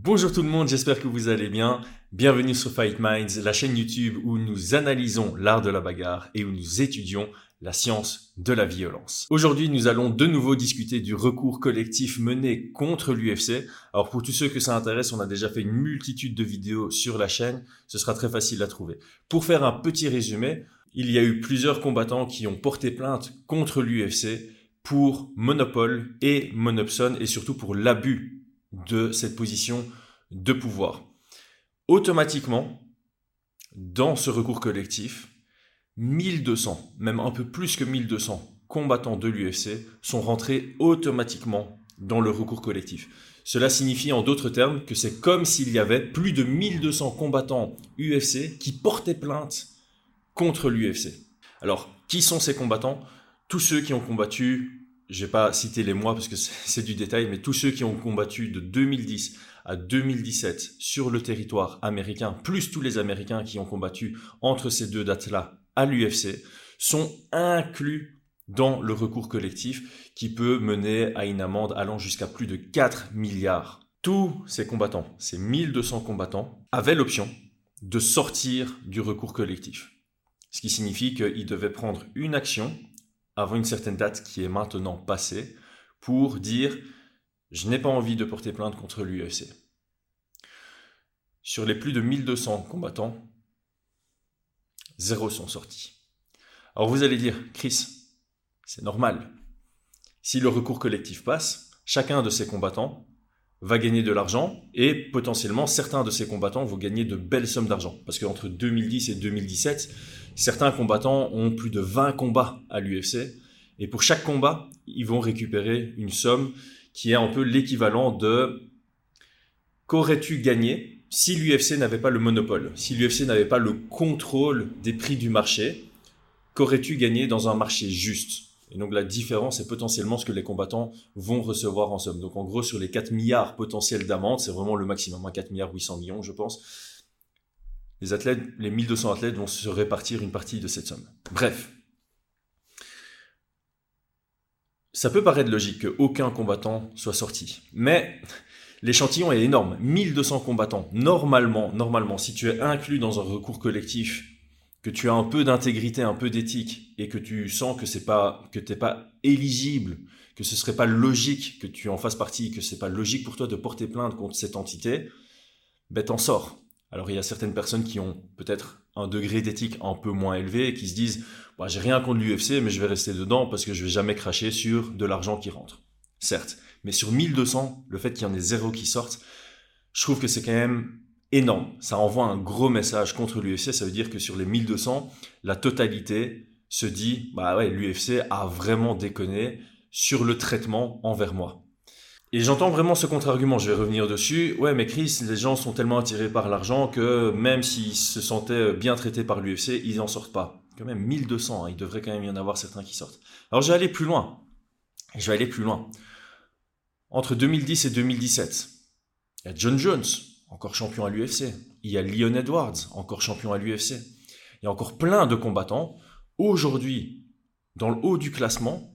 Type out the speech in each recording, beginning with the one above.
Bonjour tout le monde, j'espère que vous allez bien. Bienvenue sur Fight Minds, la chaîne YouTube où nous analysons l'art de la bagarre et où nous étudions la science de la violence. Aujourd'hui, nous allons de nouveau discuter du recours collectif mené contre l'UFC. Alors pour tous ceux que ça intéresse, on a déjà fait une multitude de vidéos sur la chaîne, ce sera très facile à trouver. Pour faire un petit résumé, il y a eu plusieurs combattants qui ont porté plainte contre l'UFC pour monopole et monopson et surtout pour l'abus de cette position de pouvoir. Automatiquement, dans ce recours collectif, 1200, même un peu plus que 1200 combattants de l'UFC sont rentrés automatiquement dans le recours collectif. Cela signifie en d'autres termes que c'est comme s'il y avait plus de 1200 combattants UFC qui portaient plainte contre l'UFC. Alors, qui sont ces combattants? Tous ceux qui ont combattu, je vais pas citer les mois parce que c'est du détail, mais tous ceux qui ont combattu de 2010 à 2017 sur le territoire américain, plus tous les Américains qui ont combattu entre ces deux dates-là à l'UFC, sont inclus dans le recours collectif qui peut mener à une amende allant jusqu'à plus de 4 milliards. Tous ces combattants, ces 1200 combattants, avaient l'option de sortir du recours collectif. Ce qui signifie qu'ils devaient prendre une action avant une certaine date qui est maintenant passée pour dire je n'ai pas envie de porter plainte contre l'UFC. Sur les plus de 1200 combattants, zéro sont sortis. Alors vous allez dire, Chris, c'est normal. Si le recours collectif passe, chacun de ces combattants va gagner de l'argent et potentiellement certains de ces combattants vont gagner de belles sommes d'argent. Parce qu'entre 2010 et 2017, certains combattants ont plus de 20 combats à l'UFC et pour chaque combat, ils vont récupérer une somme qui est un peu l'équivalent de qu'aurais-tu gagné si l'UFC n'avait pas le monopole, si l'UFC n'avait pas le contrôle des prix du marché, qu'aurais-tu gagné dans un marché juste? Et donc la différence est potentiellement ce que les combattants vont recevoir en somme. Donc en gros, sur les 4 milliards potentiels d'amende, c'est vraiment le maximum, 4 hein, milliards 800 millions, je pense. Les athlètes, les 1200 athlètes vont se répartir une partie de cette somme. Bref. Ça peut paraître logique qu'aucun combattant soit sorti. Mais l'échantillon est énorme. 1200 combattants. Normalement, normalement, si tu es inclus dans un recours collectif que tu as un peu d'intégrité, un peu d'éthique, et que tu sens que c'est pas, que t'es pas éligible, que ce serait pas logique que tu en fasses partie, que c'est pas logique pour toi de porter plainte contre cette entité, ben t'en sors. Alors il y a certaines personnes qui ont peut-être un degré d'éthique un peu moins élevé et qui se disent bah, j'ai rien contre l'UFC mais je vais rester dedans parce que je vais jamais cracher sur de l'argent qui rentre. Certes, mais sur 1200, le fait qu'il y en ait zéro qui sortent, je trouve que c'est quand même énorme. Ça envoie un gros message contre l'UFC. Ça veut dire que sur les 1200, la totalité se dit, bah ouais, l'UFC a vraiment déconné sur le traitement envers moi. Et j'entends vraiment ce contre-argument, je vais revenir dessus. Ouais, mais Chris, les gens sont tellement attirés par l'argent que même s'ils se sentaient bien traités par l'UFC, ils n'en sortent pas. Quand même 1200, hein, il devrait quand même y en avoir certains qui sortent. Alors je vais aller plus loin. Je vais aller plus loin. Entre 2010 et 2017, il y a John Jones, encore champion à l'UFC. Il y a Leon Edwards, encore champion à l'UFC. Il y a encore plein de combattants aujourd'hui dans le haut du classement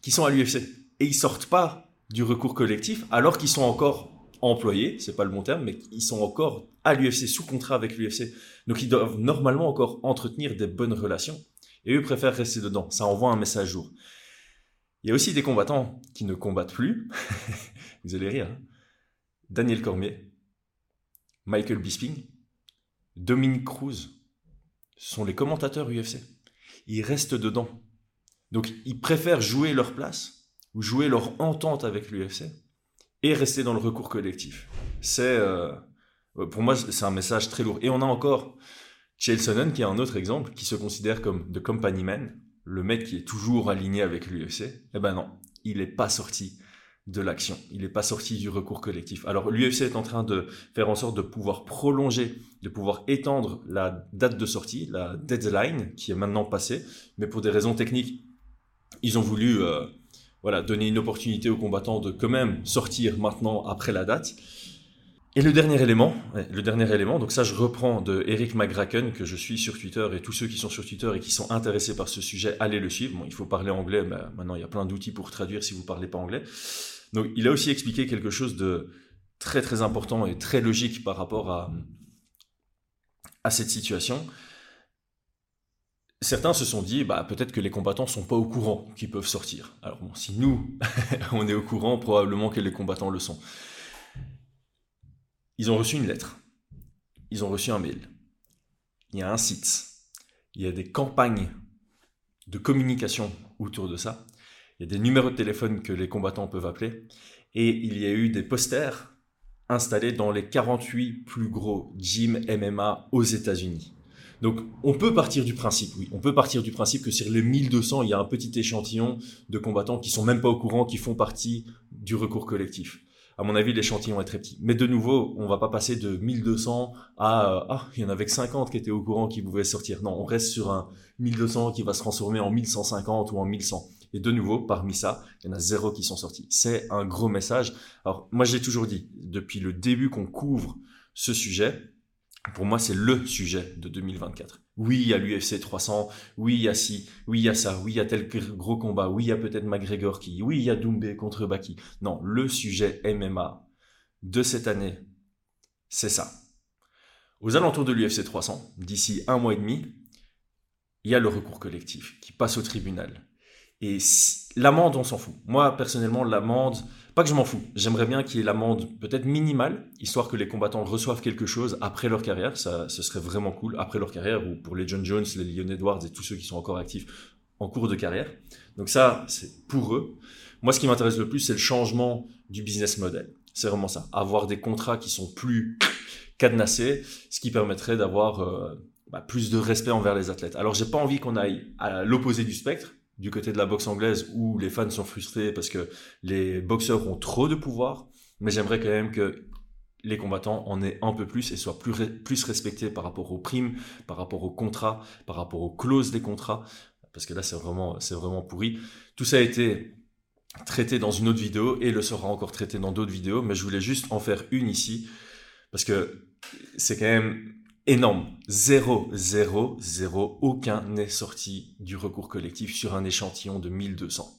qui sont à l'UFC et ils sortent pas du recours collectif alors qu'ils sont encore employés, c'est pas le bon terme, mais ils sont encore à l'UFC sous contrat avec l'UFC. Donc ils doivent normalement encore entretenir des bonnes relations et eux préfèrent rester dedans. Ça envoie un message jour. Il y a aussi des combattants qui ne combattent plus. Vous allez rire. Hein. Daniel Cormier, Michael Bisping, Dominique Cruz sont les commentateurs UFC. Ils restent dedans. Donc ils préfèrent jouer leur place ou jouer leur entente avec l'UFC et rester dans le recours collectif. C'est euh, pour moi c'est un message très lourd. Et on a encore Chael Sonnen qui est un autre exemple qui se considère comme the company man, le mec qui est toujours aligné avec l'UFC. Eh ben non, il n'est pas sorti de l'action. Il n'est pas sorti du recours collectif. Alors l'UFC est en train de faire en sorte de pouvoir prolonger, de pouvoir étendre la date de sortie, la deadline qui est maintenant passée, mais pour des raisons techniques, ils ont voulu euh, voilà, donner une opportunité aux combattants de quand même sortir maintenant après la date. Et le dernier élément, le dernier élément, donc ça je reprends de Eric McGracken que je suis sur Twitter et tous ceux qui sont sur Twitter et qui sont intéressés par ce sujet, allez le suivre. Il faut parler anglais, mais maintenant il y a plein d'outils pour traduire si vous parlez pas anglais. Donc il a aussi expliqué quelque chose de très très important et très logique par rapport à, à cette situation, certains se sont dit, bah, peut-être que les combattants sont pas au courant qu'ils peuvent sortir. Alors si nous, on est au courant, probablement que les combattants le sont. Ils ont reçu une lettre. Ils ont reçu un mail. Il y a un site. Il y a des campagnes de communication autour de ça. Il y a des numéros de téléphone que les combattants peuvent appeler. Et il y a eu des posters installés dans les 48 plus gros gyms MMA aux États-Unis. Donc, on peut partir du principe, oui, on peut partir du principe que sur les 1200, il y a un petit échantillon de combattants qui sont même pas au courant, qui font partie du recours collectif. À mon avis, l'échantillon est très petit. Mais de nouveau, on va pas passer de 1200 à, euh, ah, il y en avait que 50 qui étaient au courant qui pouvaient sortir. Non, on reste sur un 1200 qui va se transformer en 1150 ou en 1100. Et de nouveau, parmi ça, il y en a zéro qui sont sortis. C'est un gros message. Alors, moi, j'ai toujours dit, depuis le début qu'on couvre ce sujet, pour moi, c'est le sujet de 2024. Oui, il y a l'UFC 300, oui, il y a ci, oui, il y a ça, oui, il y a tel gros combat, oui, il y a peut-être McGregor qui, oui, il y a Doumbé contre Baki. Non, le sujet MMA de cette année, c'est ça. Aux alentours de l'UFC 300, d'ici un mois et demi, il y a le recours collectif qui passe au tribunal. Et l'amende, on s'en fout. Moi, personnellement, l'amende, pas que je m'en fous. J'aimerais bien qu'il y ait l'amende peut-être minimale, histoire que les combattants reçoivent quelque chose après leur carrière. Ça, ce serait vraiment cool après leur carrière, ou pour les John Jones, les Leon Edwards et tous ceux qui sont encore actifs en cours de carrière. Donc ça, c'est pour eux. Moi, ce qui m'intéresse le plus, c'est le changement du business model. C'est vraiment ça. Avoir des contrats qui sont plus cadenassés, ce qui permettrait d'avoir euh, bah, plus de respect envers les athlètes. Alors, j'ai pas envie qu'on aille à l'opposé du spectre du côté de la boxe anglaise où les fans sont frustrés parce que les boxeurs ont trop de pouvoir, mais j'aimerais quand même que les combattants en aient un peu plus et soient plus, respectés par rapport aux primes, par rapport aux contrats, par rapport aux clauses des contrats, parce que là c'est vraiment, c'est vraiment pourri. Tout ça a été traité dans une autre vidéo et le sera encore traité dans d'autres vidéos, mais je voulais juste en faire une ici, parce que c'est quand même énorme. Zéro, zéro, zéro. Aucun n'est sorti du recours collectif sur un échantillon de 1200.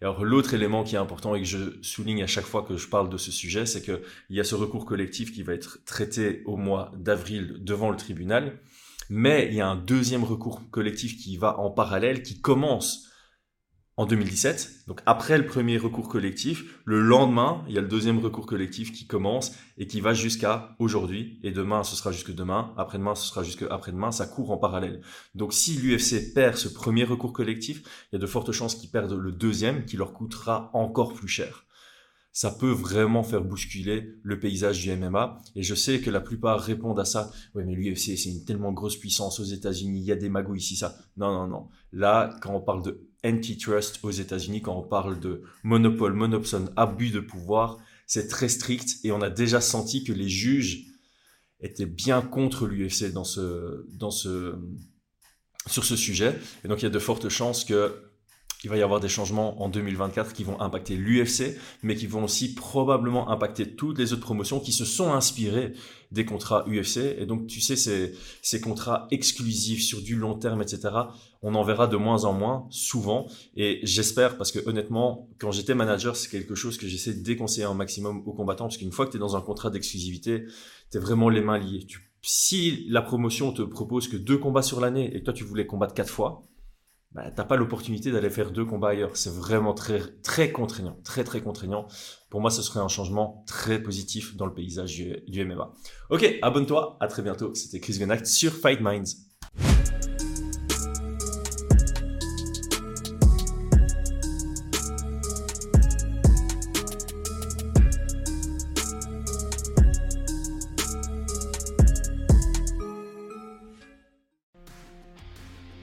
Et alors l'autre élément qui est important et que je souligne à chaque fois que je parle de ce sujet, c'est qu'il y a ce recours collectif qui va être traité au mois d'avril devant le tribunal, mais il y a un deuxième recours collectif qui va en parallèle, qui commence en 2017. Donc après le premier recours collectif, le lendemain, il y a le deuxième recours collectif qui commence et qui va jusqu'à aujourd'hui. Et demain, ce sera jusque demain. Après-demain, ce sera jusque après-demain. Ça court en parallèle. Donc si l'UFC perd ce premier recours collectif, il y a de fortes chances qu'ils perdent le deuxième qui leur coûtera encore plus cher. Ça peut vraiment faire bousculer le paysage du MMA. Et je sais que la plupart répondent à ça. Oui, mais l'UFC, c'est une tellement grosse puissance aux États-Unis. Il y a des magouilles ici, ça. Non, non, non. Là, quand on parle de antitrust aux États-Unis quand on parle de monopole, monopsone, abus de pouvoir. C'est très strict et on a déjà senti que les juges étaient bien contre l'UFC dans ce, dans ce, sur ce sujet. Et donc il y a de fortes chances que il va y avoir des changements en 2024 qui vont impacter l'UFC, mais qui vont aussi probablement impacter toutes les autres promotions qui se sont inspirées des contrats UFC. Et donc, tu sais, ces, contrats exclusifs sur du long terme, etc., on en verra de moins en moins souvent. Et j'espère, parce que honnêtement, quand j'étais manager, c'est quelque chose que j'essaie de déconseiller un maximum aux combattants, parce qu'une fois que tu es dans un contrat d'exclusivité, tu es vraiment les mains liées. si la promotion te propose que deux combats sur l'année et toi tu voulais combattre quatre fois, bah, t'as pas l'opportunité d'aller faire deux combats ailleurs. C'est vraiment très, très contraignant, très, très contraignant. Pour moi, ce serait un changement très positif dans le paysage du, MMA. Ok, abonne-toi. À très bientôt. C'était Chris Venacht sur Fight Minds.